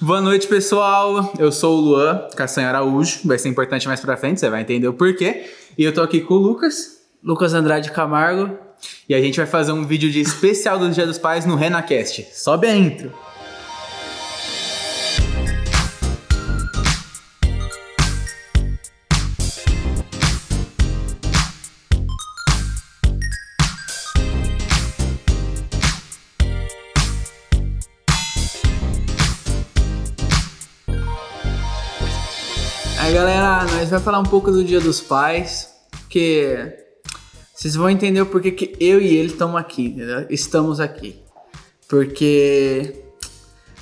Boa noite, pessoal. Eu sou o Luan Castanho Araújo. Vai ser importante mais pra frente, você vai entender o porquê. E eu tô aqui com o Lucas. Lucas Andrade Camargo. E a gente vai fazer um vídeo de especial do Dia dos Pais no RenaCast. Sobe a intro. Vamos falar um pouco do Dia dos Pais, que vocês vão entender o porquê que eu e ele estamos aqui, entendeu? estamos aqui. Porque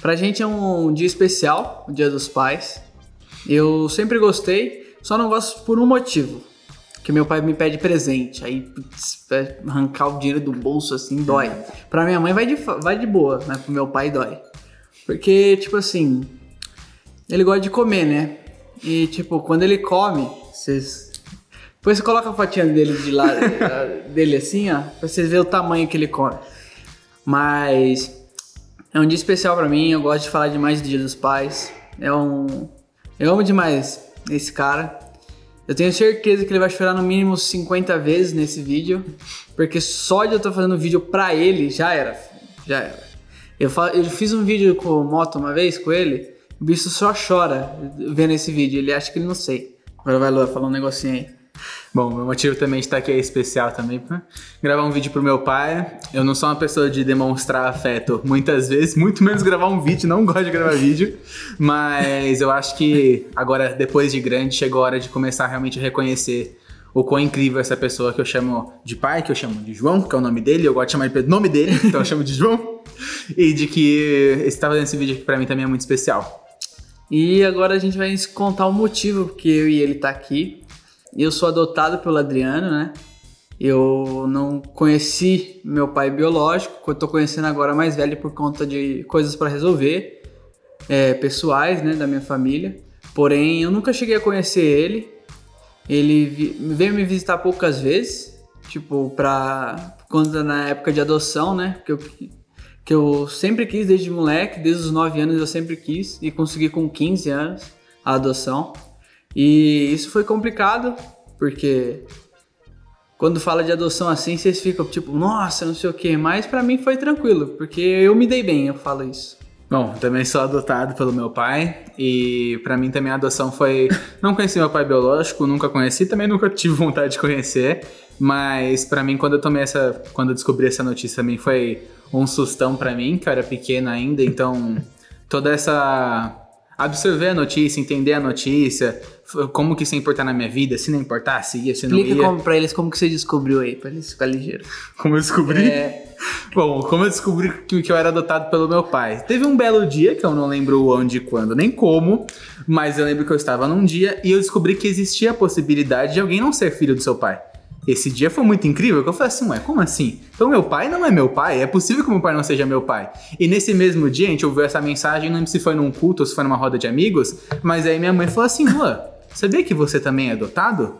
pra gente é um dia especial, o Dia dos Pais. Eu sempre gostei, só não gosto por um motivo. Que meu pai me pede presente, aí putz, arrancar o dinheiro do bolso assim dói. Pra minha mãe vai de, vai de boa, mas pro meu pai dói. Porque, tipo assim, ele gosta de comer, né? E, tipo, quando ele come, vocês. Depois você coloca a fotinha dele de lado, dele assim, ó, pra vocês verem o tamanho que ele come. Mas é um dia especial para mim, eu gosto de falar demais do Dia dos Pais. É um. Eu amo demais esse cara. Eu tenho certeza que ele vai chorar no mínimo 50 vezes nesse vídeo. Porque só de eu estar fazendo vídeo pra ele, já era. Já era. Eu, eu fiz um vídeo com o Moto uma vez com ele. O bicho só chora vendo esse vídeo. Ele acha que ele não sei. Agora vai, Lua, falar um negocinho aí. Bom, meu motivo também de estar aqui é especial também pra gravar um vídeo pro meu pai. Eu não sou uma pessoa de demonstrar afeto muitas vezes, muito menos gravar um vídeo, não gosto de gravar vídeo. Mas eu acho que agora, depois de grande, chegou a hora de começar realmente a reconhecer o quão incrível essa pessoa que eu chamo de pai, que eu chamo de João, que é o nome dele, eu gosto de chamar ele pelo nome dele, então eu chamo de João. E de que estar fazendo esse vídeo aqui pra mim também é muito especial. E agora a gente vai contar o motivo que eu e ele tá aqui. Eu sou adotado pelo Adriano, né? Eu não conheci meu pai biológico, eu tô conhecendo agora mais velho por conta de coisas para resolver, é, pessoais, né, da minha família. Porém, eu nunca cheguei a conhecer ele. Ele veio me visitar poucas vezes, tipo, pra. Quando na época de adoção, né? Que eu que eu sempre quis desde moleque, desde os 9 anos eu sempre quis e consegui com 15 anos a adoção. E isso foi complicado, porque quando fala de adoção assim, vocês ficam tipo, nossa, não sei o que, mas para mim foi tranquilo, porque eu me dei bem, eu falo isso. Bom, também sou adotado pelo meu pai e para mim também a adoção foi. Não conheci meu pai biológico, nunca conheci, também nunca tive vontade de conhecer, mas para mim quando eu tomei essa, quando eu descobri essa notícia também foi um sustão para mim, que eu era pequena ainda, então toda essa absorver a notícia, entender a notícia, como que isso ia importar na minha vida, se não importasse, ia, se não Explica ia. Como, pra eles como que você descobriu aí, pra eles ficarem ligeiros. Como eu descobri? É... Bom, como eu descobri que, que eu era adotado pelo meu pai? Teve um belo dia, que eu não lembro onde, quando, nem como, mas eu lembro que eu estava num dia e eu descobri que existia a possibilidade de alguém não ser filho do seu pai. Esse dia foi muito incrível, que eu falei assim, ué, como assim? Então meu pai não é meu pai? É possível que meu pai não seja meu pai? E nesse mesmo dia a gente ouviu essa mensagem, não lembro se foi num culto ou se foi numa roda de amigos, mas aí minha mãe falou assim, Luan, sabia que você também é adotado?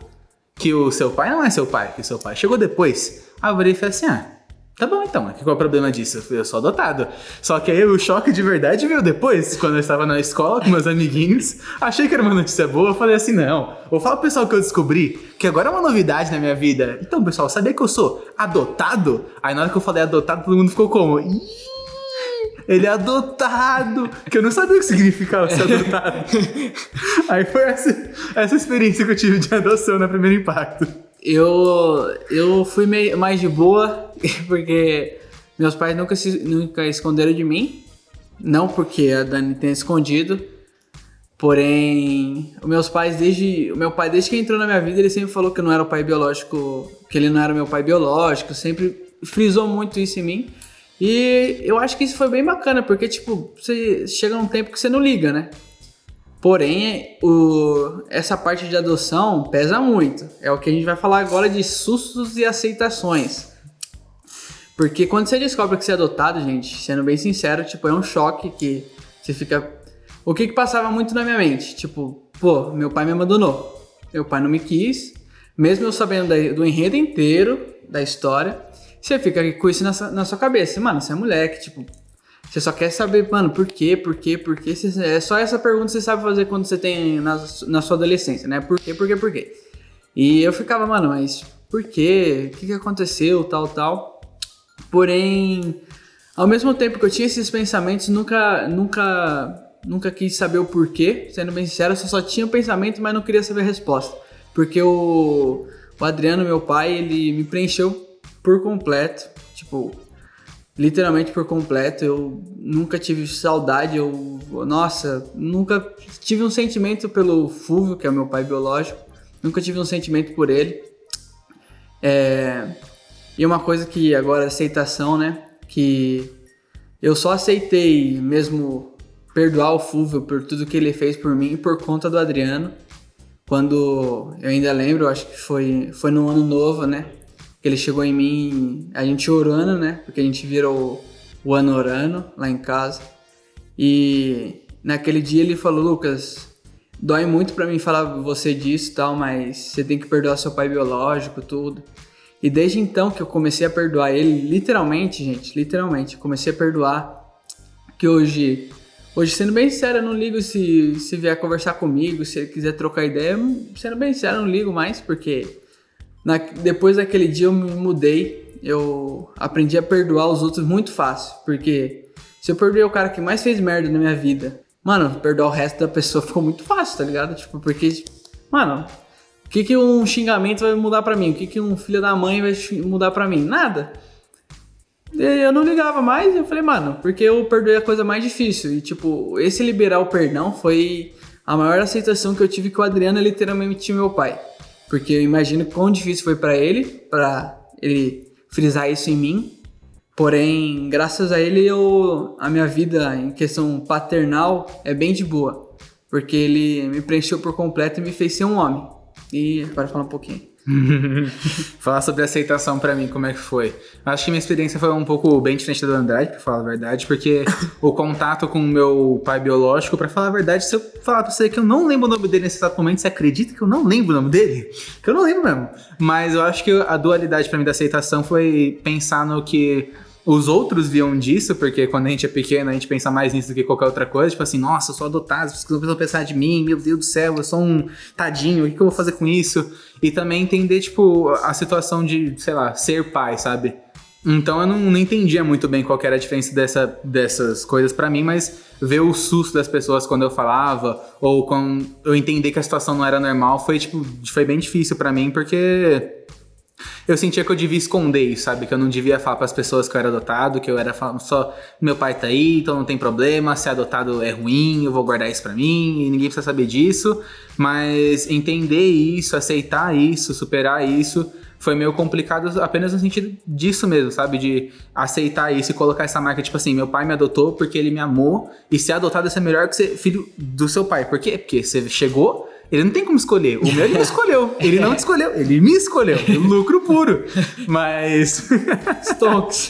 Que o seu pai não é seu pai, que o seu pai chegou depois. Aí eu falei assim, ah, Tá bom então, qual é o problema disso? Eu sou adotado. Só que aí o choque de verdade veio depois, quando eu estava na escola com meus amiguinhos. Achei que era uma notícia boa, eu falei assim: não, vou falar pro pessoal que eu descobri, que agora é uma novidade na minha vida. Então, pessoal, sabia que eu sou adotado? Aí na hora que eu falei adotado, todo mundo ficou como? Ih, ele é adotado! Que eu não sabia o que significava ser adotado. aí foi essa, essa experiência que eu tive de adoção no primeiro impacto. Eu, eu fui meio, mais de boa, porque meus pais nunca, se, nunca esconderam de mim. Não porque a Dani tenha escondido. Porém, os meus pais, desde. O meu pai, desde que entrou na minha vida, ele sempre falou que não era o pai biológico. Que ele não era meu pai biológico. Sempre frisou muito isso em mim. E eu acho que isso foi bem bacana, porque, tipo, você chega num tempo que você não liga, né? Porém, o, essa parte de adoção pesa muito. É o que a gente vai falar agora de sustos e aceitações. Porque quando você descobre que você é adotado, gente, sendo bem sincero, tipo, é um choque que você fica. O que que passava muito na minha mente? Tipo, pô, meu pai me abandonou. Meu pai não me quis. Mesmo eu sabendo do enredo inteiro da história, você fica com isso na, na sua cabeça. Mano, você é moleque, tipo, Você só quer saber, mano, por quê, por quê, por quê. É só essa pergunta que você sabe fazer quando você tem na, na sua adolescência, né? Por quê, por quê, por quê? E eu ficava, mano, mas por quê? O que, que aconteceu, tal, tal. Porém, ao mesmo tempo que eu tinha esses pensamentos, nunca, nunca, nunca quis saber o porquê. Sendo bem sincero, eu só tinha pensamento, mas não queria saber a resposta. Porque o, o Adriano, meu pai, ele me preencheu por completo. Tipo, literalmente por completo. Eu nunca tive saudade, eu, nossa, nunca tive um sentimento pelo Fúvio, que é meu pai biológico. Nunca tive um sentimento por ele. É, e uma coisa que agora aceitação, né? Que eu só aceitei mesmo perdoar o Fúvio por tudo que ele fez por mim por conta do Adriano. Quando eu ainda lembro, acho que foi, foi no ano novo, né? Que ele chegou em mim, a gente orando, né? Porque a gente virou o ano orando lá em casa. E naquele dia ele falou, Lucas, dói muito para mim falar você disso e tal, mas você tem que perdoar seu pai biológico, tudo. E desde então que eu comecei a perdoar ele, literalmente, gente, literalmente, comecei a perdoar. Que hoje, hoje sendo bem sincero, eu não ligo se, se vier conversar comigo, se ele quiser trocar ideia, sendo bem sincero, eu não ligo mais, porque na, depois daquele dia eu me mudei, eu aprendi a perdoar os outros muito fácil, porque se eu perdoei o cara que mais fez merda na minha vida, mano, perdoar o resto da pessoa ficou muito fácil, tá ligado? Tipo, porque, mano, que, que um xingamento vai mudar para mim? O que, que um filho da mãe vai mudar para mim? Nada. Eu não ligava mais, eu falei, mano, porque eu perdoei a coisa mais difícil. E, tipo, esse liberar o perdão foi a maior aceitação que eu tive que o Adriano é literalmente meu pai. Porque eu imagino quão difícil foi para ele, para ele frisar isso em mim. Porém, graças a ele, eu, a minha vida em questão paternal é bem de boa. Porque ele me preencheu por completo e me fez ser um homem. E agora falar um pouquinho. falar sobre aceitação para mim, como é que foi? Acho que minha experiência foi um pouco bem diferente da do Andrade, pra falar a verdade, porque o contato com o meu pai biológico, para falar a verdade, se eu falar pra você que eu não lembro o nome dele nesse exato momento, você acredita que eu não lembro o nome dele? Que eu não lembro mesmo. Mas eu acho que a dualidade para mim da aceitação foi pensar no que os outros viam disso, porque quando a gente é pequeno a gente pensa mais nisso do que qualquer outra coisa. Tipo assim, nossa, eu sou adotado, as pessoas vão pensar de mim, meu Deus do céu, eu sou um tadinho, o que, eu vou fazer com isso? E também entender, tipo, a situação de, sei lá, ser pai, sabe? Então eu não, não entendia muito bem qual era a diferença dessa, dessas coisas para mim, mas ver o susto das pessoas quando eu falava, ou quando eu entender que a situação não era normal, foi, tipo, foi bem difícil para mim, porque eu sentia que eu devia esconder isso, sabe? Que eu não devia falar para as pessoas que eu era adotado, que eu era só meu pai tá aí, então não tem problema, ser adotado é ruim, eu vou guardar isso para mim e ninguém precisa saber disso. Mas entender isso, aceitar isso, superar isso, foi meio complicado apenas no sentido disso mesmo, sabe? De aceitar isso e colocar essa marca, tipo assim, meu pai me adotou porque ele me amou, e ser adotado é melhor que ser filho do seu pai. Por quê? Porque você chegou, ele não tem como escolher. O meu ele não escolheu. Ele não te escolheu. Ele me escolheu. Lucro puro. Mas. Stonks.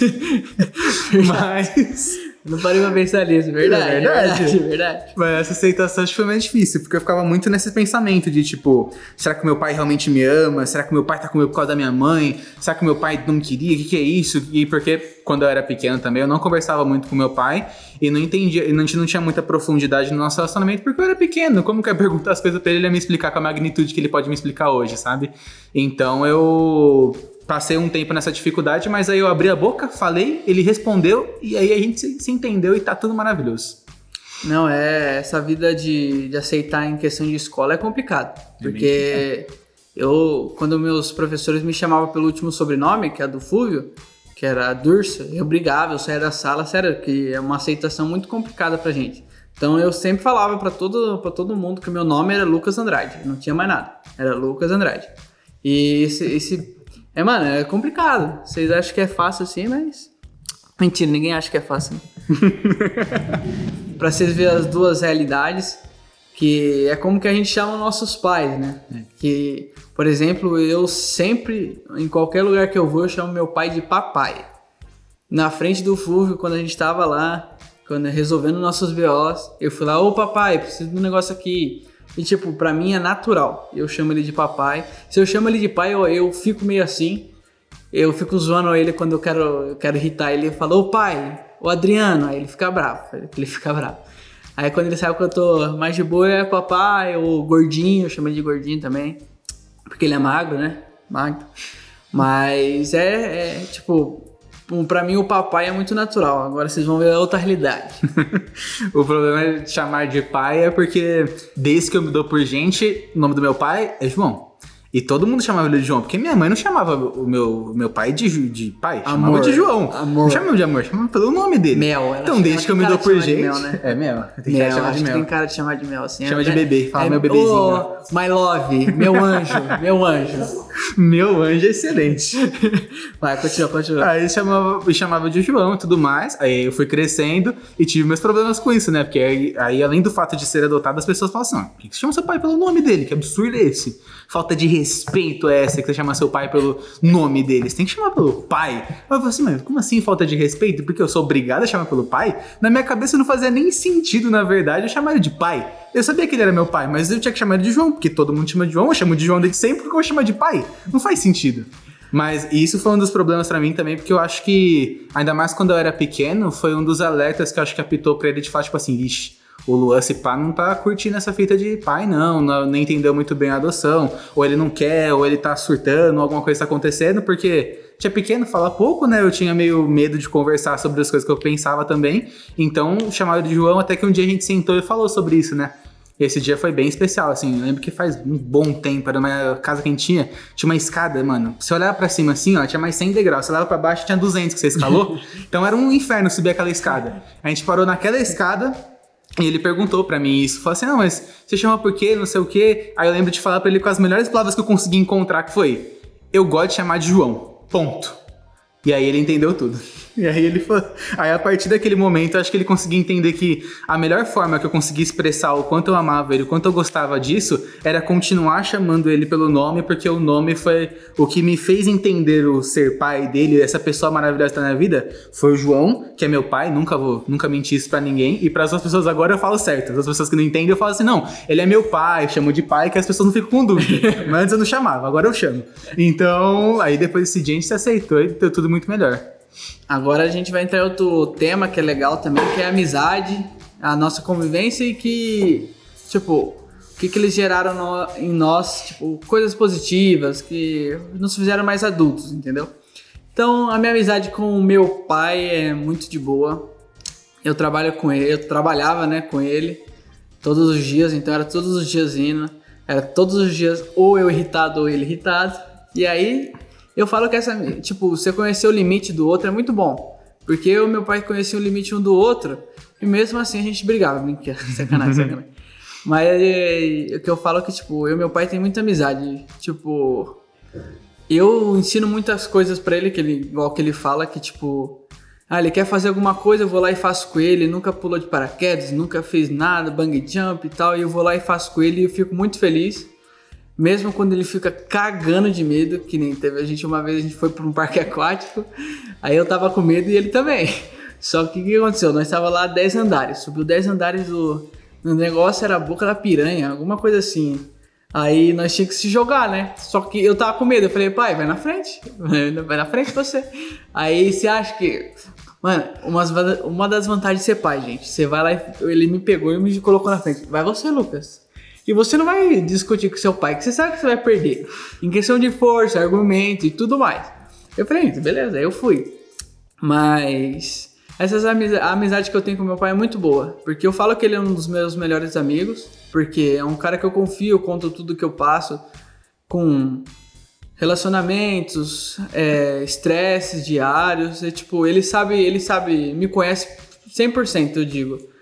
Mas. Não parei pra pensar nisso, verdade. É verdade. verdade, verdade. Mas essa aceitação acho que foi mais difícil, porque eu ficava muito nesse pensamento de tipo, será que meu pai realmente me ama? Será que meu pai tá comigo por causa da minha mãe? Será que meu pai não queria? O que, que é isso? E porque quando eu era pequeno também, eu não conversava muito com meu pai e não entendia, e a gente não tinha muita profundidade no nosso relacionamento porque eu era pequeno. Como que eu ia perguntar as coisas pra ele, ele ia me explicar com a magnitude que ele pode me explicar hoje, sabe? Então eu passei um tempo nessa dificuldade, mas aí eu abri a boca, falei, ele respondeu e aí a gente se, se entendeu e tá tudo maravilhoso. Não, é essa vida de, de aceitar em questão de escola é complicado, é porque eu quando meus professores me chamavam pelo último sobrenome, que é do Fúvio, que era Dursa, eu brigava, eu saía da sala, sério, que é uma aceitação muito complicada pra gente. Então eu sempre falava para todo, pra todo mundo que meu nome era Lucas Andrade, não tinha mais nada, era Lucas Andrade. E esse, esse é, mano, é complicado. Vocês acham que é fácil assim, mas. Mentira, ninguém acha que é fácil. pra vocês verem as duas realidades, que é como que a gente chama nossos pais, né? É. Que, por exemplo, eu sempre, em qualquer lugar que eu vou, eu chamo meu pai de papai. Na frente do Fúvio, quando a gente tava lá, quando resolvendo nossos BOs, eu fui lá, ô papai, preciso de um negócio aqui. E, tipo, pra mim é natural. Eu chamo ele de papai. Se eu chamo ele de pai, eu, eu fico meio assim. Eu fico zoando ele quando eu quero, eu quero irritar ele. Eu falo, ô pai, o Adriano, aí ele fica bravo, ele fica bravo. Aí quando ele sabe que eu tô mais de boa, é papai, o gordinho, eu chamo ele de gordinho também. Porque ele é magro, né? Magro. Mas é, é tipo, Pra mim, o papai é muito natural. Agora vocês vão ver a outra realidade. o problema é chamar de pai é porque, desde que eu me dou por gente, o nome do meu pai é João. E todo mundo chamava ele de João, porque minha mãe não chamava o meu, meu pai de, de pai, amor, chamava de João. Amor. Não chamava de amor, chamava pelo nome dele. Mel. Então, desde que eu me dou por gente. Mel, né? É mel. Tem mel, cara de mel. tem cara de chamar de mel, assim. Chama é, de bebê, fala é, meu bebezinho. Oh, my love, meu anjo, meu anjo. meu anjo é excelente. Vai, continua, continua. Aí chamava, me chamava de João e tudo mais. Aí eu fui crescendo e tive meus problemas com isso, né? Porque aí, aí além do fato de ser adotado, as pessoas falam assim: ah, por que você chama seu pai pelo nome dele? Que absurdo é esse? Falta de respeito é essa que você chama seu pai pelo nome dele. Você tem que chamar pelo pai. Eu falei assim, mas como assim falta de respeito? Porque eu sou obrigado a chamar pelo pai? Na minha cabeça não fazia nem sentido, na verdade, eu chamar ele de pai. Eu sabia que ele era meu pai, mas eu tinha que chamar ele de João, porque todo mundo chama de João, eu chamo de João desde sempre, porque eu vou chamar de pai? Não faz sentido. Mas isso foi um dos problemas para mim também, porque eu acho que, ainda mais quando eu era pequeno, foi um dos alertas que eu acho que apitou pra ele de fato, tipo assim, vixe, o Luan, se pá, não tá curtindo essa fita de pai, não, não, nem entendeu muito bem a adoção, ou ele não quer, ou ele tá surtando, alguma coisa tá acontecendo, porque tinha pequeno, fala pouco, né? Eu tinha meio medo de conversar sobre as coisas que eu pensava também. Então, chamava de João, até que um dia a gente sentou e falou sobre isso, né? Esse dia foi bem especial, assim. Eu lembro que faz um bom tempo, era uma casa que a gente tinha, tinha uma escada, mano. Você olhava pra cima assim, ó, tinha mais 100 degraus. Você olhava pra baixo, tinha 200 que você escalou. então era um inferno subir aquela escada. A gente parou naquela escada, e ele perguntou para mim isso, falou assim, não, mas você chama por quê, não sei o quê. Aí eu lembro de falar para ele com as melhores palavras que eu consegui encontrar, que foi, eu gosto de chamar de João, ponto. E aí ele entendeu tudo. E aí ele foi. Aí a partir daquele momento, acho que ele conseguiu entender que a melhor forma que eu consegui expressar o quanto eu amava ele, o quanto eu gostava disso, era continuar chamando ele pelo nome, porque o nome foi o que me fez entender o ser pai dele, essa pessoa maravilhosa na minha vida, foi o João, que é meu pai, nunca vou, nunca menti isso para ninguém. E para as outras pessoas agora eu falo certo. As pessoas que não entendem, eu falo assim: "Não, ele é meu pai", chamo de pai, que as pessoas não ficam com dúvida. Mas antes eu não chamava, agora eu chamo. Então, aí depois desse dia a gente se aceitou e deu tudo muito melhor. Agora a gente vai entrar em outro tema que é legal também, que é a amizade, a nossa convivência e que, tipo, o que, que eles geraram no, em nós, tipo, coisas positivas que nos fizeram mais adultos, entendeu? Então, a minha amizade com o meu pai é muito de boa. Eu trabalho com ele, eu trabalhava, né, com ele todos os dias, então era todos os dias indo, era todos os dias ou eu irritado ou ele irritado. E aí eu falo que essa, tipo, você conhecer o limite do outro é muito bom. Porque eu e meu pai conheciam o limite um do outro e mesmo assim a gente brigava. Brincadeira, sacanagem, sacanagem. Mas é, o que eu falo é que, tipo, eu e meu pai tem muita amizade. Tipo, eu ensino muitas coisas para ele, que ele, igual que ele fala, que, tipo, ah, ele quer fazer alguma coisa, eu vou lá e faço com ele. Nunca pulou de paraquedas, nunca fez nada, bang jump e tal. E eu vou lá e faço com ele e eu fico muito feliz. Mesmo quando ele fica cagando de medo, que nem teve a gente uma vez, a gente foi para um parque aquático, aí eu tava com medo e ele também. Só que o que aconteceu? Nós tava lá 10 andares, subiu 10 andares do, do negócio, era a boca da piranha, alguma coisa assim. Aí nós tínhamos que se jogar, né? Só que eu tava com medo, eu falei, pai, vai na frente, vai na frente você. Aí você acha que. Mano, uma, uma das vantagens de ser pai, gente. Você vai lá e ele me pegou e me colocou na frente. Vai você, Lucas. E você não vai discutir com seu pai, que você sabe que você vai perder. Em questão de força, argumento e tudo mais. Eu falei, beleza, eu fui. Mas essas amizades, a amizade que eu tenho com meu pai é muito boa. Porque eu falo que ele é um dos meus melhores amigos. Porque é um cara que eu confio, conto tudo que eu passo com relacionamentos, estresses é, diários. É, tipo, ele sabe, ele sabe, me conhece 100%, eu digo.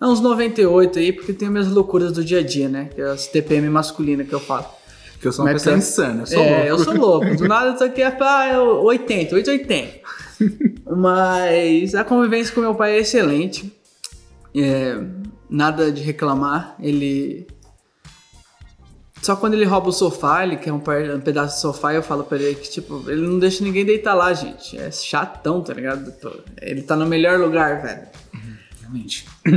É uns 98 aí, porque tem minhas loucuras do dia a dia, né? Que é as TPM masculina que eu falo. Que eu sou uma Mas pessoa insana, eu sou é, louco. eu sou louco. Do nada eu tô aqui, ah, 80, 880. Mas a convivência com meu pai é excelente. É, nada de reclamar. Ele. Só quando ele rouba o sofá, ele quer um, pedaço de sofá, eu falo pra ele que, tipo, ele não deixa ninguém deitar lá, gente. É chatão, tá ligado? Ele tá no melhor lugar, velho.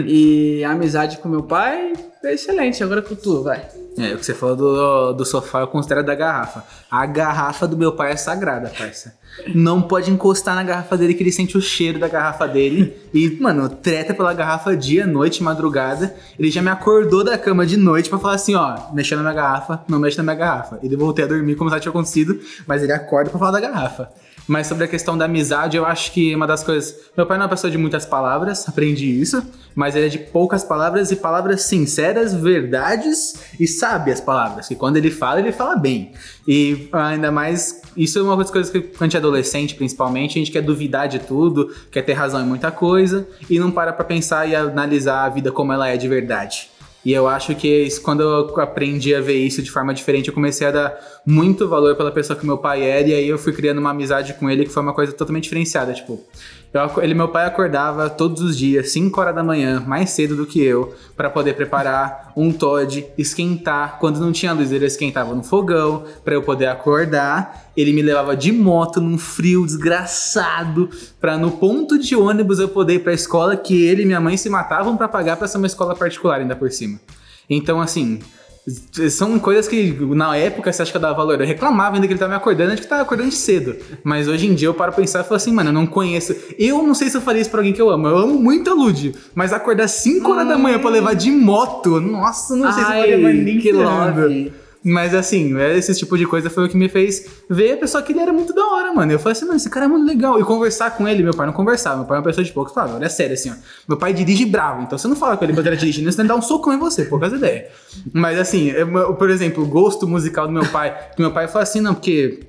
E a amizade com meu pai é excelente. Agora com tu, vai. É, o que você falou do, do sofá eu considero da garrafa. A garrafa do meu pai é sagrada, parça. Não pode encostar na garrafa dele que ele sente o cheiro da garrafa dele. E, mano, treta pela garrafa dia, noite, madrugada. Ele já me acordou da cama de noite pra falar assim, ó, mexendo na minha garrafa, não mexe na minha garrafa. Ele voltei a dormir como se tinha acontecido, mas ele acorda pra falar da garrafa. Mas sobre a questão da amizade, eu acho que uma das coisas. Meu pai não é uma pessoa de muitas palavras, aprendi isso, mas ele é de poucas palavras e palavras sinceras, verdades e sábias palavras. Que quando ele fala, ele fala bem. E ainda mais, isso é uma das coisas que quando a gente é adolescente, principalmente, a gente quer duvidar de tudo, quer ter razão em muita coisa e não para pra pensar e analisar a vida como ela é de verdade. E eu acho que isso, quando eu aprendi a ver isso de forma diferente, eu comecei a dar muito valor pela pessoa que meu pai era, e aí eu fui criando uma amizade com ele que foi uma coisa totalmente diferenciada. Tipo, eu, ele, meu pai acordava todos os dias, 5 horas da manhã, mais cedo do que eu, para poder preparar um Todd, esquentar. Quando não tinha luz, ele esquentava no fogão para eu poder acordar. Ele me levava de moto num frio desgraçado para no ponto de ônibus eu poder ir para a escola que ele e minha mãe se matavam para pagar para ser uma escola particular ainda por cima. Então, assim, são coisas que na época você acha que eu dava valor. Eu reclamava ainda que ele tava me acordando, antes que tava acordando de cedo. Mas hoje em dia eu paro pra pensar e falo assim, mano, eu não conheço. Eu não sei se eu faria isso pra alguém que eu amo. Eu amo muito a Lud. Mas acordar 5 horas da manhã pra levar de moto, nossa, não sei Ai, se eu faria mais nem que love. Mas assim, esse tipo de coisa foi o que me fez ver a pessoa que ele era muito da hora, mano. Eu falei assim, mano, esse cara é muito legal. E conversar com ele, meu pai não conversava. Meu pai é uma pessoa de poucos palavras. Olha sério, assim, ó. Meu pai dirige bravo. Então você não fala com ele quando ele dirigindo, você que dar um socão em você, poucas ideias. Mas assim, eu, por exemplo, o gosto musical do meu pai. Que meu pai fala assim, não, porque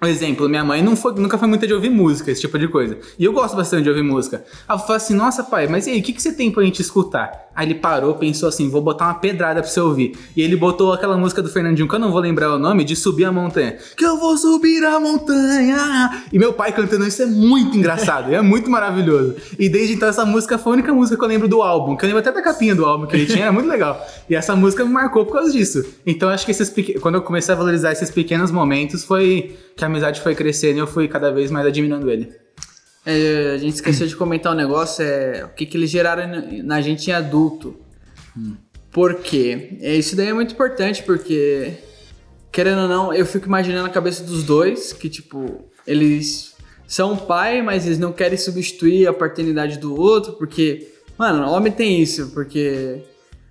por exemplo, minha mãe não foi, nunca foi muita de ouvir música, esse tipo de coisa. E eu gosto bastante de ouvir música. Ela falou assim: Nossa, pai, mas e aí, o que, que você tem pra gente escutar? Aí ele parou, pensou assim: Vou botar uma pedrada pra você ouvir. E ele botou aquela música do Fernandinho, que eu não vou lembrar o nome, de Subir a Montanha. Que eu vou subir a montanha. E meu pai cantando isso é muito engraçado, é muito maravilhoso. E desde então, essa música foi a única música que eu lembro do álbum, que eu lembro até da capinha do álbum que ele tinha, era muito legal. E essa música me marcou por causa disso. Então acho que esses quando eu comecei a valorizar esses pequenos momentos, foi que a amizade foi crescendo e eu fui cada vez mais admirando ele. É, a gente esqueceu de comentar um negócio, é o que, que eles geraram na gente em adulto. Hum. Por quê? É, isso daí é muito importante, porque, querendo ou não, eu fico imaginando a cabeça dos dois, que, tipo, eles são pai, mas eles não querem substituir a paternidade do outro, porque, mano, homem tem isso, porque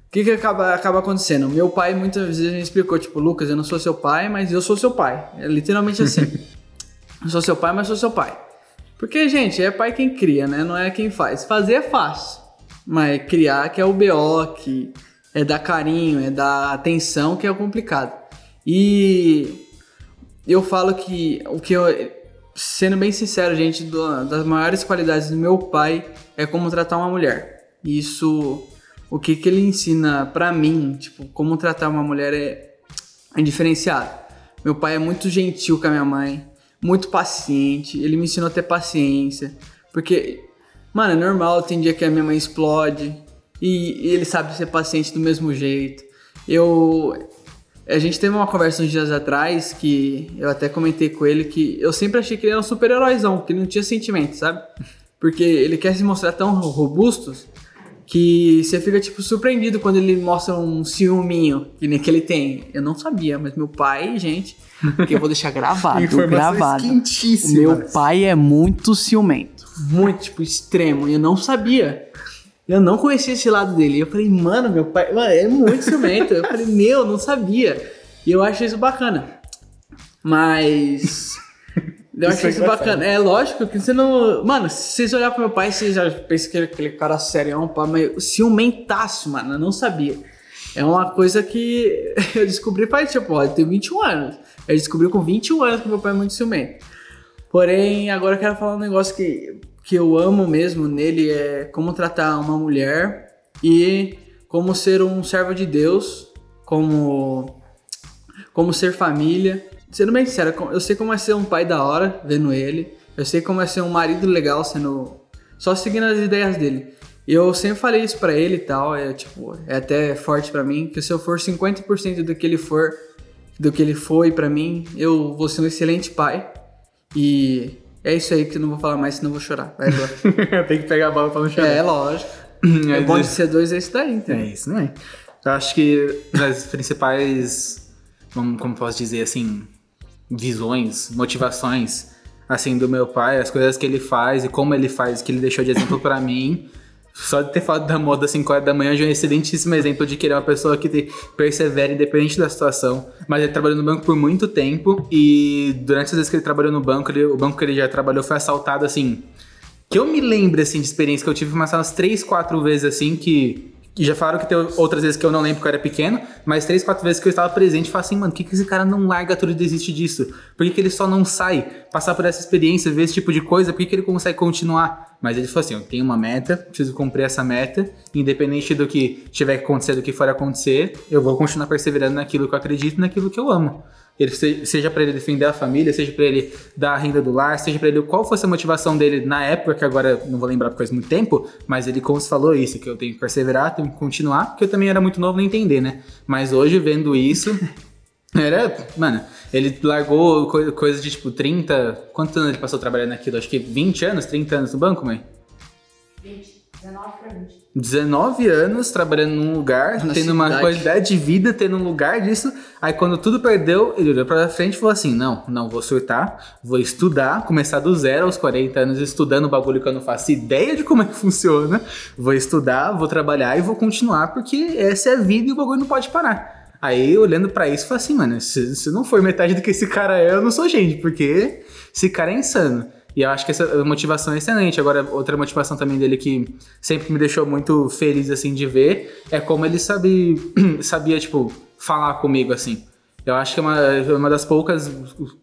o que, que acaba, acaba acontecendo? Meu pai muitas vezes me explicou, tipo, Lucas, eu não sou seu pai, mas eu sou seu pai. É literalmente assim. eu sou seu pai, mas sou seu pai. Porque, gente, é pai quem cria, né? Não é quem faz. Fazer é fácil. Mas criar que é o BO, que é dar carinho, é dar atenção, que é o complicado. E eu falo que o que eu. Sendo bem sincero, gente, das maiores qualidades do meu pai é como tratar uma mulher. Isso o que, que ele ensina para mim, tipo, como tratar uma mulher é, é diferenciado. Meu pai é muito gentil com a minha mãe, muito paciente, ele me ensinou a ter paciência, porque, mano, é normal, tem dia que a minha mãe explode e, e ele sabe ser paciente do mesmo jeito. Eu. A gente teve uma conversa uns dias atrás que eu até comentei com ele que eu sempre achei que ele era um super-heróizão, que ele não tinha sentimento, sabe? Porque ele quer se mostrar tão robusto que você fica, tipo, surpreendido quando ele mostra um ciúminho, que nem que ele tem. Eu não sabia, mas meu pai, gente, que eu vou deixar gravado, gravado. Meu pai é muito ciumento, muito, tipo, extremo, e eu não sabia. Eu não conhecia esse lado dele. Eu falei, mano, meu pai mano, é muito ciumento. eu falei, meu, não sabia. E eu acho isso bacana. Mas eu acho isso bacana. É lógico que você não. Mano, se vocês olharem pro meu pai, vocês já pensam que ele é aquele cara serião, pá, mas ciumentaço, mano. Eu não sabia. É uma coisa que eu descobri faz, tipo, ó, eu tenho 21 anos. Eu descobri com 21 anos que meu pai é muito ciumento. Porém, agora eu quero falar um negócio que, que eu amo mesmo nele: é como tratar uma mulher e como ser um servo de Deus, como, como ser família sendo bem sincero, eu sei como é ser um pai da hora vendo ele. Eu sei como é ser um marido legal sendo. Só seguindo as ideias dele. E eu sempre falei isso para ele e tal. É tipo, é até forte para mim. Que se eu for 50% do que ele for, do que ele foi para mim, eu vou ser um excelente pai. E é isso aí que eu não vou falar mais, senão eu vou chorar. Vai, Tem que pegar a bola pra não chorar. É, lógico. É bom de ser dois é isso daí, então. É isso, né? Eu acho que as principais, como posso dizer assim, visões, motivações, assim, do meu pai, as coisas que ele faz e como ele faz, que ele deixou de exemplo para mim. Só de ter falado da moda às 5 horas da manhã já é um excelentíssimo exemplo de que ele é uma pessoa que persevera independente da situação. Mas ele trabalhou no banco por muito tempo e durante as vezes que ele trabalhou no banco, ele, o banco que ele já trabalhou foi assaltado assim. Que eu me lembro assim de experiência que eu tive umas 3, 4 vezes assim que e já falaram que tem outras vezes que eu não lembro que eu era pequeno, mas três, quatro vezes que eu estava presente, eu falei assim, mano, por que, que esse cara não larga tudo e desiste disso? Por que, que ele só não sai, passar por essa experiência, ver esse tipo de coisa, por que, que ele consegue continuar? Mas ele falou assim, eu tenho uma meta, preciso cumprir essa meta, independente do que tiver que acontecer, do que for acontecer, eu vou continuar perseverando naquilo que eu acredito, naquilo que eu amo. Ele, seja para ele defender a família, seja para ele dar a renda do lar, seja para ele qual fosse a motivação dele na época, que agora não vou lembrar porque faz muito tempo, mas ele como se falou isso, que eu tenho que perseverar, tenho que continuar, porque eu também era muito novo nem entender, né? Mas hoje vendo isso, era, mano, ele largou coisa de tipo 30, quantos anos ele passou trabalhando naquilo? Acho que 20 anos, 30 anos no banco, mãe? 20. 19 pra 20. 19 anos trabalhando num lugar, Na tendo cidade. uma qualidade de vida, tendo um lugar disso. Aí quando tudo perdeu, ele olhou pra frente e falou assim: não, não vou surtar, vou estudar, começar do zero aos 40 anos estudando o bagulho que eu não faço ideia de como é que funciona. Vou estudar, vou trabalhar e vou continuar, porque essa é a vida e o bagulho não pode parar. Aí, olhando para isso, falei assim, mano, se, se não for metade do que esse cara é, eu não sou gente, porque esse cara é insano. E eu acho que essa motivação é excelente. Agora, outra motivação também dele que sempre me deixou muito feliz, assim, de ver, é como ele sabia, sabia tipo, falar comigo, assim. Eu acho que é uma, é uma das poucas.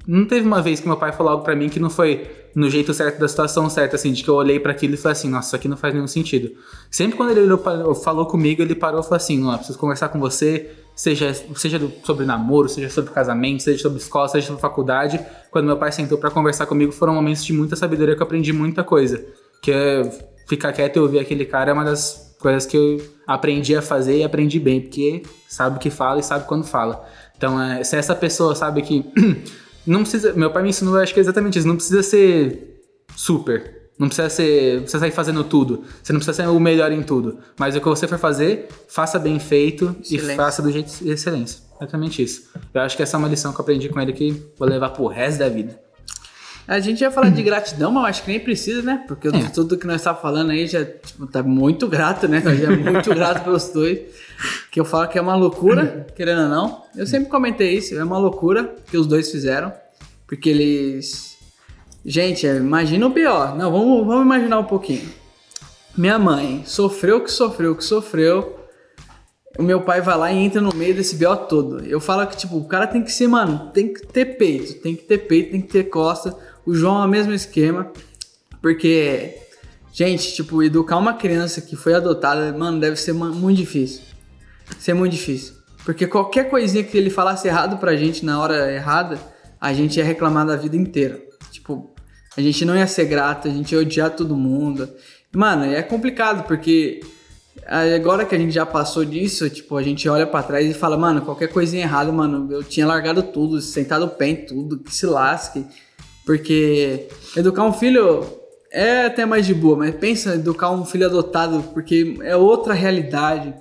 Não teve uma vez que meu pai falou algo para mim que não foi no jeito certo da situação certa, assim, de que eu olhei para aquilo e falei assim, nossa, isso aqui não faz nenhum sentido. Sempre quando ele olhou, falou comigo, ele parou e falou assim, não, preciso conversar com você, seja, seja sobre namoro, seja sobre casamento, seja sobre escola, seja sobre faculdade. Quando meu pai sentou para conversar comigo, foram momentos de muita sabedoria que eu aprendi muita coisa. Que é ficar quieto e ouvir aquele cara é uma das coisas que eu aprendi a fazer e aprendi bem, porque sabe o que fala e sabe quando fala. Então, é, se essa pessoa sabe que não precisa, meu pai me ensinou, acho que é exatamente isso, não precisa ser super, não precisa ser. Precisa sair fazendo tudo. Você não precisa ser o melhor em tudo. Mas o que você for fazer, faça bem feito excelência. e faça do jeito de excelência. Exatamente isso. Eu acho que essa é uma lição que eu aprendi com ele que vou levar pro resto da vida. A gente ia falar de gratidão, mas acho que nem precisa, né? Porque é. tudo que nós estamos tá falando aí já tipo, tá muito grato, né? já é muito grato pelos dois. Que eu falo que é uma loucura, querendo ou não. Eu sempre comentei isso, é uma loucura que os dois fizeram. Porque eles Gente, imagina o pior. Não, vamos, vamos imaginar um pouquinho. Minha mãe sofreu que sofreu, que sofreu. O meu pai vai lá e entra no meio desse BO todo. Eu falo que, tipo, o cara tem que ser, mano, tem que ter peito, tem que ter peito, tem que ter costa. O João é o mesmo esquema. Porque, gente, tipo, educar uma criança que foi adotada, mano, deve ser muito difícil. Ser muito difícil. Porque qualquer coisinha que ele falasse errado pra gente na hora errada, a gente ia reclamar da vida inteira. Tipo, a gente não ia ser grato, a gente ia odiar todo mundo. Mano, é complicado porque agora que a gente já passou disso, tipo, a gente olha para trás e fala, mano, qualquer coisinha errada, mano, eu tinha largado tudo, sentado o pé em tudo, que se lasque. Porque educar um filho é até mais de boa, mas pensa em educar um filho adotado, porque é outra realidade,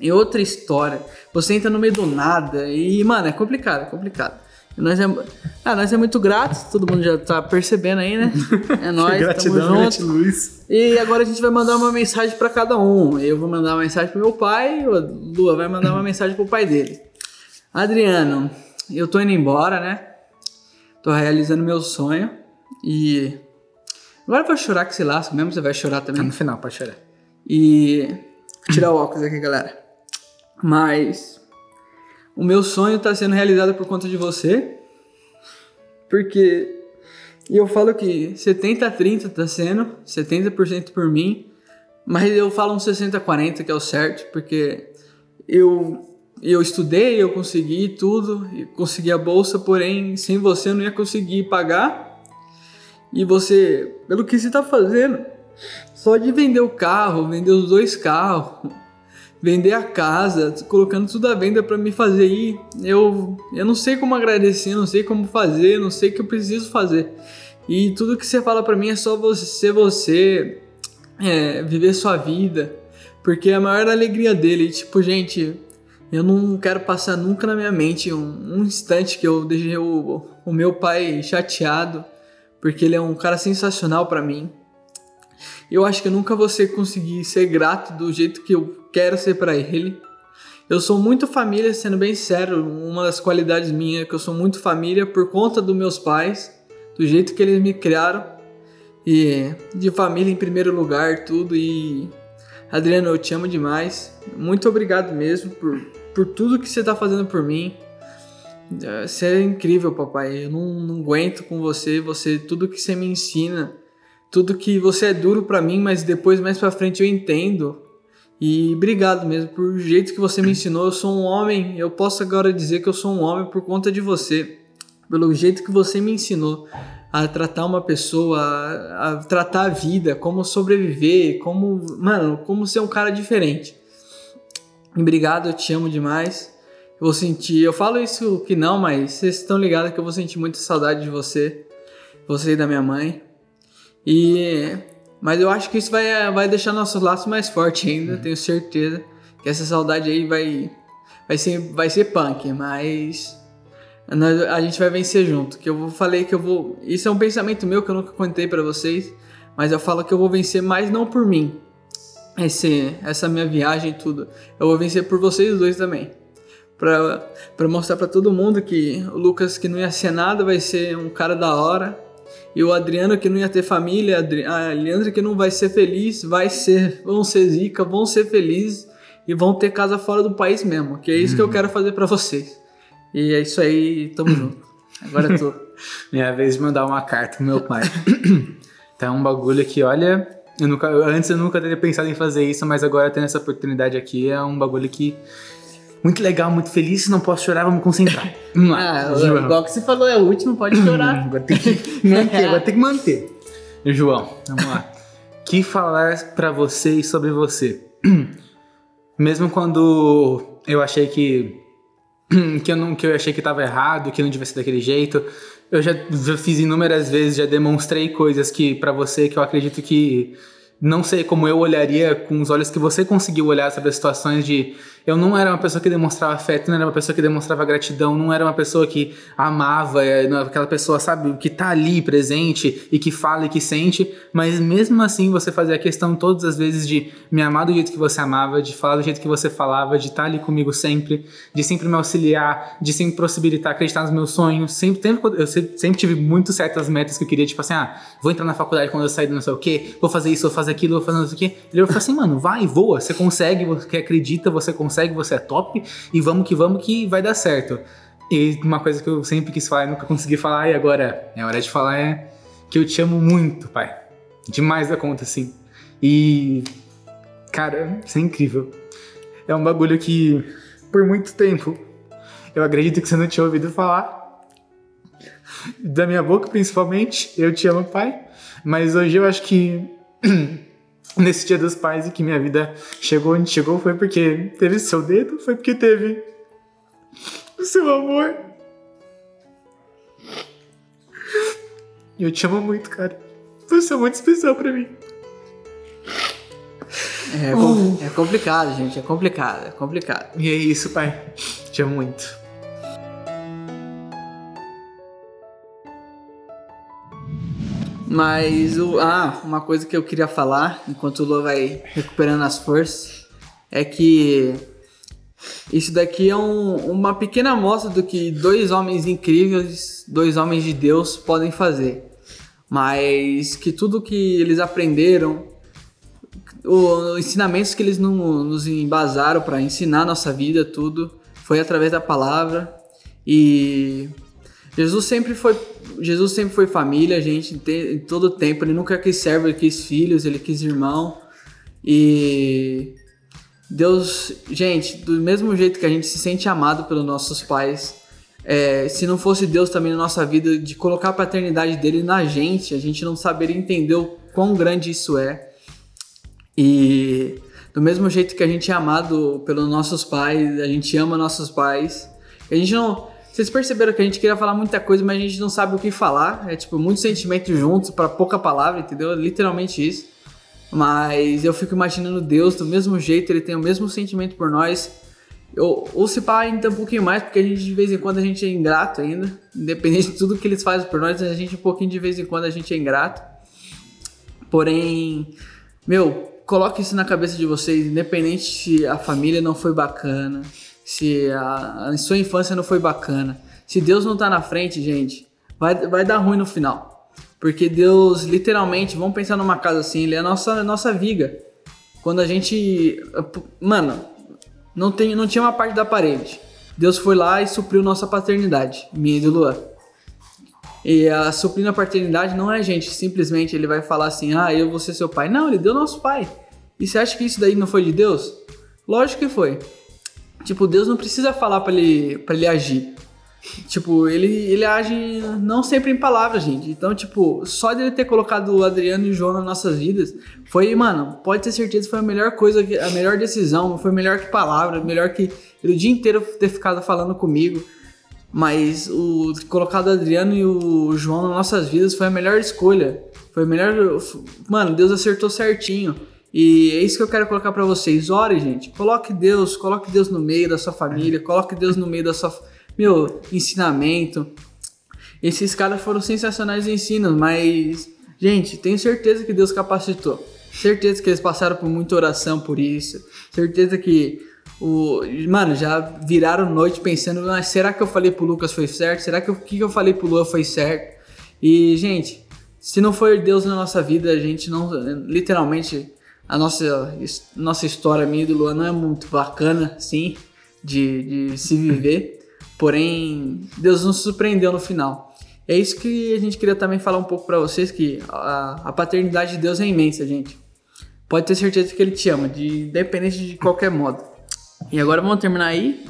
é outra história. Você entra no meio do nada e, mano, é complicado, é complicado. Nós é, ah, nós é muito gratos, todo mundo já tá percebendo aí, né? É nóis, Gratidão, tamo Luiz. E agora a gente vai mandar uma mensagem para cada um. Eu vou mandar uma mensagem pro meu pai, o Lua vai mandar uma mensagem pro pai dele. Adriano, eu tô indo embora, né? Tô realizando meu sonho e agora vou chorar que se lasca mesmo, você vai chorar também. Tá no final, pode chorar. E tirar o óculos aqui, galera. Mas o meu sonho está sendo realizado por conta de você. Porque e eu falo que 70 a 30 está sendo, 70% por mim, mas eu falo um 60 a 40 que é o certo, porque eu eu estudei, eu consegui tudo, consegui a bolsa, porém sem você eu não ia conseguir pagar. E você, pelo que você está fazendo, só de vender o carro, vender os dois carros, vender a casa, colocando tudo à venda para me fazer ir. Eu, eu não sei como agradecer, não sei como fazer, não sei o que eu preciso fazer. E tudo que você fala para mim é só você, você é, viver sua vida. Porque é a maior alegria dele, tipo, gente, eu não quero passar nunca na minha mente um, um instante que eu deixei o, o meu pai chateado, porque ele é um cara sensacional para mim. Eu acho que eu nunca vou conseguir ser grato do jeito que eu quero ser para ele. Eu sou muito família, sendo bem sério, uma das qualidades minhas é que eu sou muito família por conta dos meus pais, do jeito que eles me criaram e de família em primeiro lugar, tudo e Adriano, eu te amo demais. Muito obrigado mesmo por, por tudo que você está fazendo por mim. É, você é incrível, papai. Eu não, não aguento com você. Você, tudo que você me ensina, tudo que você é duro para mim, mas depois mais para frente eu entendo. E obrigado mesmo por jeito que você me ensinou. Eu sou um homem. Eu posso agora dizer que eu sou um homem por conta de você, pelo jeito que você me ensinou a tratar uma pessoa, a, a, tratar a vida, como sobreviver, como, mano, como ser um cara diferente. Obrigado, eu te amo demais. Eu vou sentir, eu falo isso que não, mas vocês estão ligados que eu vou sentir muita saudade de você, você e da minha mãe. E mas eu acho que isso vai, vai deixar nossos laços mais fortes ainda, uhum. tenho certeza que essa saudade aí vai vai ser vai ser punk, mas nós, a gente vai vencer junto. Que eu falei que eu vou. Isso é um pensamento meu que eu nunca contei para vocês, mas eu falo que eu vou vencer mais não por mim. Esse, essa minha viagem e tudo. Eu vou vencer por vocês dois também. Pra, pra mostrar para todo mundo que o Lucas, que não ia ser nada, vai ser um cara da hora. E o Adriano, que não ia ter família, a Leandra, que não vai ser feliz, vai ser. Vão ser zica, vão ser felizes e vão ter casa fora do país mesmo. Que é isso uhum. que eu uhum. quero fazer para vocês. E é isso aí, tamo junto. Agora eu tô. Minha vez de mandar uma carta pro meu pai. tá um bagulho que, olha, eu nunca, antes eu nunca teria pensado em fazer isso, mas agora tendo essa oportunidade aqui é um bagulho que muito legal, muito feliz. Não posso chorar, vamos concentrar. Vamos lá. Ah, João. igual que você falou, é o último, pode chorar. agora tem que manter, agora tem que manter. João, vamos lá. que falar para vocês sobre você? Mesmo quando eu achei que que eu, não, que eu achei que estava errado, que não devia ser daquele jeito. Eu já, já fiz inúmeras vezes, já demonstrei coisas que para você que eu acredito que não sei como eu olharia com os olhos que você conseguiu olhar sobre as situações de eu não era uma pessoa que demonstrava afeto, não era uma pessoa que demonstrava gratidão, não era uma pessoa que amava, é, aquela pessoa, sabe, que tá ali presente e que fala e que sente, mas mesmo assim você fazia a questão todas as vezes de me amar do jeito que você amava, de falar do jeito que você falava, de estar tá ali comigo sempre, de sempre me auxiliar, de sempre possibilitar acreditar nos meus sonhos. Sempre, sempre eu sempre tive muito certas metas que eu queria, tipo assim, ah, vou entrar na faculdade quando eu sair do não sei o quê, vou fazer isso, vou fazer aquilo, vou fazer não sei o quê. Ele falou assim, mano, vai, voa, você consegue, você acredita, você consegue consegue, você é top e vamos que vamos que vai dar certo. E uma coisa que eu sempre quis falar e nunca consegui falar, e agora é hora de falar, é que eu te amo muito, pai. Demais da conta, assim. E. Cara, isso é incrível. É um bagulho que, por muito tempo, eu acredito que você não tinha ouvido falar. Da minha boca, principalmente. Eu te amo, pai. Mas hoje eu acho que nesse dia dos pais e que minha vida chegou onde chegou foi porque teve seu dedo, foi porque teve o seu amor. E eu te amo muito, cara. Você é muito especial para mim. É, uh. é complicado, gente. É complicado, é complicado. E é isso, pai. Te amo muito. Mas o, ah, uma coisa que eu queria falar, enquanto o Lô vai recuperando as forças, é que isso daqui é um, uma pequena amostra do que dois homens incríveis, dois homens de Deus podem fazer. Mas que tudo que eles aprenderam, os ensinamentos que eles no, nos embasaram para ensinar nossa vida, tudo, foi através da palavra. E Jesus sempre foi Jesus sempre foi família, gente, em todo tempo. Ele nunca quis servo, ele quis filhos, ele quis irmão. E Deus, gente, do mesmo jeito que a gente se sente amado pelos nossos pais, é, se não fosse Deus também na nossa vida, de colocar a paternidade dele na gente, a gente não saberia entender o quão grande isso é. E do mesmo jeito que a gente é amado pelos nossos pais, a gente ama nossos pais, a gente não vocês perceberam que a gente queria falar muita coisa, mas a gente não sabe o que falar. É tipo, muitos sentimentos juntos para pouca palavra, entendeu? Literalmente isso. Mas eu fico imaginando Deus do mesmo jeito, ele tem o mesmo sentimento por nós. Eu, ou se pá ainda um pouquinho mais, porque a gente de vez em quando a gente é ingrato ainda. Independente de tudo que eles fazem por nós, a gente um pouquinho de vez em quando a gente é ingrato. Porém, meu, coloque isso na cabeça de vocês, independente se a família não foi bacana, se a, a sua infância não foi bacana. Se Deus não tá na frente, gente, vai, vai dar ruim no final. Porque Deus, literalmente, vamos pensar numa casa assim, ele é a nossa, nossa viga. Quando a gente. Mano, não, tem, não tinha uma parte da parede. Deus foi lá e supriu nossa paternidade, minha e do Luan. E a suprindo a paternidade não é gente, simplesmente ele vai falar assim: ah, eu vou ser seu pai. Não, ele deu nosso pai. E você acha que isso daí não foi de Deus? Lógico que foi. Tipo, Deus não precisa falar para ele, pra ele agir. Tipo, ele, ele age não sempre em palavras, gente. Então, tipo, só dele ter colocado o Adriano e o João nas nossas vidas foi, mano, pode ter certeza que foi a melhor coisa, a melhor decisão, foi melhor que palavra, melhor que o dia inteiro ter ficado falando comigo. Mas o colocado o Adriano e o João nas nossas vidas foi a melhor escolha. Foi a melhor. Mano, Deus acertou certinho. E é isso que eu quero colocar para vocês. Ore, gente. Coloque Deus, coloque Deus no meio da sua família, coloque Deus no meio da sua meu, ensinamento. Esses caras foram sensacionais ensinos, mas, gente, tenho certeza que Deus capacitou. Certeza que eles passaram por muita oração por isso. Certeza que o, mano, já viraram noite pensando, mas será que eu falei pro Lucas foi certo? Será que o que eu falei pro Lua foi certo? E, gente, se não for Deus na nossa vida, a gente não, literalmente, a nossa, nossa história, minha e do Luan, não é muito bacana, sim, de, de se viver. Porém, Deus nos surpreendeu no final. É isso que a gente queria também falar um pouco para vocês, que a, a, paternidade de Deus é imensa, gente. Pode ter certeza que Ele te ama, de, independente de qualquer modo. E agora vamos terminar aí,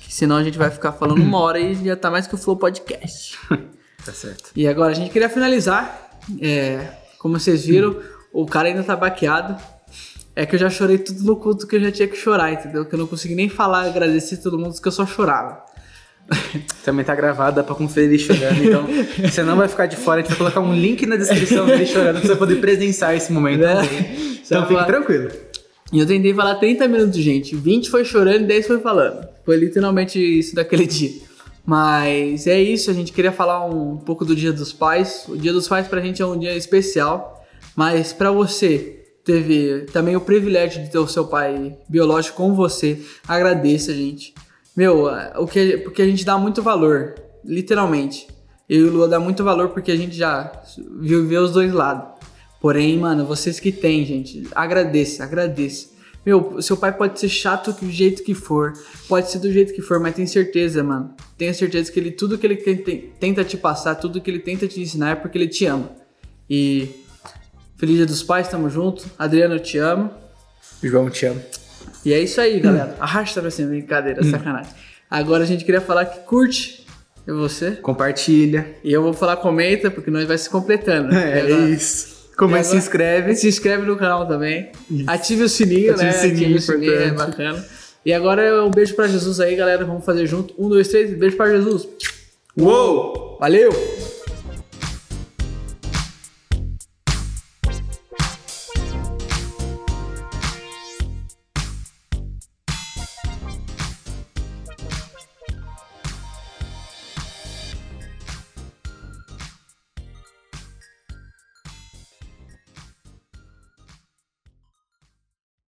que senão a gente vai ficar falando uma hora e já tá mais que o Flow Podcast. tá certo. E agora a gente queria finalizar, é, como vocês viram, o cara ainda tá baqueado. É que eu já chorei tudo no culto que eu já tinha que chorar, entendeu? Que eu não consegui nem falar, agradecer todo mundo, que eu só chorava. Também tá gravado, dá pra conferir ele chorando. Então, você não vai ficar de fora. A gente vai colocar um link na descrição dele chorando pra você poder presenciar esse momento. É. Então, fique tranquilo. E eu tentei falar 30 minutos, gente. 20 foi chorando e 10 foi falando. Foi literalmente isso daquele dia. Mas é isso, a gente queria falar um pouco do Dia dos Pais. O Dia dos Pais pra gente é um dia especial, mas para você teve também o privilégio de ter o seu pai biológico com você, agradeça, gente. Meu, o que, porque a gente dá muito valor, literalmente. Eu e o Lua dá muito valor porque a gente já viveu os dois lados. Porém, mano, vocês que têm, gente, agradeça, agradeça. Meu, seu pai pode ser chato do jeito que for, pode ser do jeito que for, mas tem certeza, mano. Tenha certeza que ele, tudo que ele tenta te passar, tudo que ele tenta te ensinar é porque ele te ama. E Feliz Dia dos Pais, tamo junto. Adriano, eu te amo. João, te amo. E é isso aí, galera. Arrasta pra cima, brincadeira, sacanagem. Agora a gente queria falar que curte. E você? Compartilha. E eu vou falar comenta, porque nós vai se completando. É, é isso. Como é se inscreve. Se inscreve no canal também. Isso. Ative o sininho, Ative né? O sininho, Ative o sininho, é bacana. E agora um beijo pra Jesus aí, galera. Vamos fazer junto. Um, dois, três. Beijo pra Jesus. Uou! Valeu!